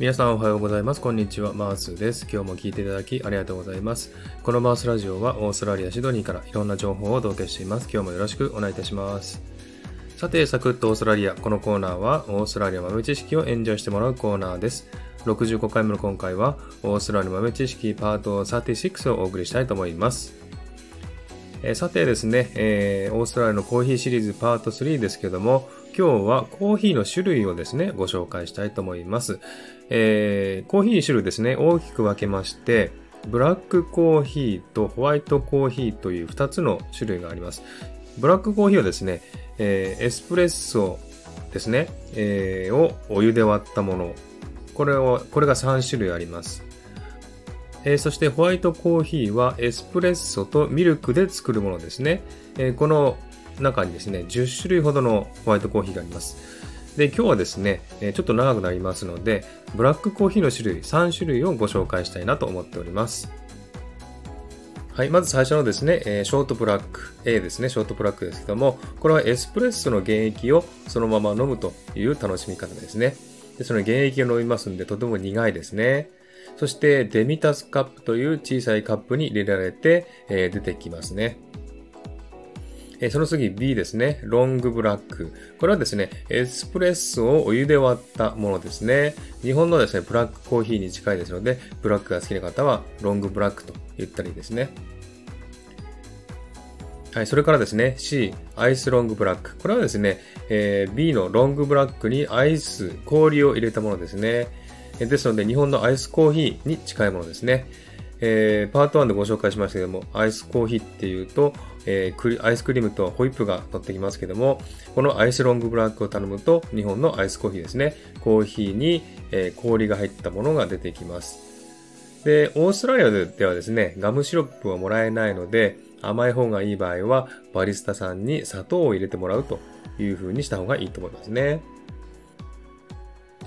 皆さんおはようございます。こんにちは。マースです。今日も聞いていただきありがとうございます。このマースラジオはオーストラリア・シドニーからいろんな情報をお届けしています。今日もよろしくお願いいたします。さて、サクッとオーストラリア。このコーナーはオーストラリア豆知識をエンジョイしてもらうコーナーです。65回目の今回はオーストラリア豆知識パート36をお送りしたいと思います。えさてですね、えー、オーストラリアのコーヒーシリーズパート3ですけども、今日はコーヒーの種類をですね、ご紹介したいと思います。えー、コーヒー種類ですね、大きく分けまして、ブラックコーヒーとホワイトコーヒーという2つの種類があります。ブラックコーヒーはですね、えー、エスプレッソですね、えー、をお湯で割ったもの。これを、これが3種類あります。えー、そしてホワイトコーヒーはエスプレッソとミルクで作るものですね。えー、この中にですね、10種類ほどのホワイトコーヒーがあります。で、今日はですね、ちょっと長くなりますので、ブラックコーヒーの種類、3種類をご紹介したいなと思っております。はい、まず最初のですね、ショートブラック A ですね、ショートブラックですけども、これはエスプレッソの原液をそのまま飲むという楽しみ方ですね。でその原液を飲みますんで、とても苦いですね。そして、デミタスカップという小さいカップに入れられて、え、出てきますね。えその次 B ですね。ロングブラック。これはですね、エスプレッソをお湯で割ったものですね。日本のですね、ブラックコーヒーに近いですので、ブラックが好きな方はロングブラックと言ったらいいですね。はい、それからですね、C、アイスロングブラック。これはですね、えー、B のロングブラックにアイス、氷を入れたものですね。ですので、日本のアイスコーヒーに近いものですね。えー、パート1でご紹介しましたけども、アイスコーヒーっていうと、えー、アイスクリームとホイップが乗ってきますけども、このアイスロングブラックを頼むと、日本のアイスコーヒーですね。コーヒーに、えー、氷が入ったものが出てきます。で、オーストラリアではですね、ガムシロップはもらえないので、甘い方がいい場合は、バリスタさんに砂糖を入れてもらうという風にした方がいいと思いますね。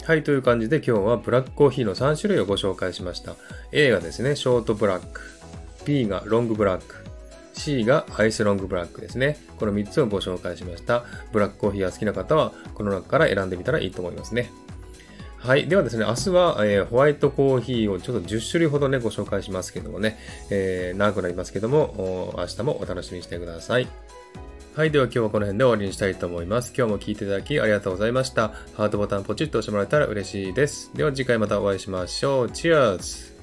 はい、という感じで今日はブラックコーヒーの3種類をご紹介しました。A がですね、ショートブラック。B がロングブラック。C がアイスロングブラックですね。この3つをご紹介しました。ブラックコーヒーが好きな方は、この中から選んでみたらいいと思いますね。はい。ではですね、明日は、えー、ホワイトコーヒーをちょっと10種類ほどね、ご紹介しますけどもね、えー、長くなりますけども、明日もお楽しみにしてください。はい。では今日はこの辺で終わりにしたいと思います。今日も聴いていただきありがとうございました。ハートボタンポチッと押してもらえたら嬉しいです。では次回またお会いしましょう。チアーズ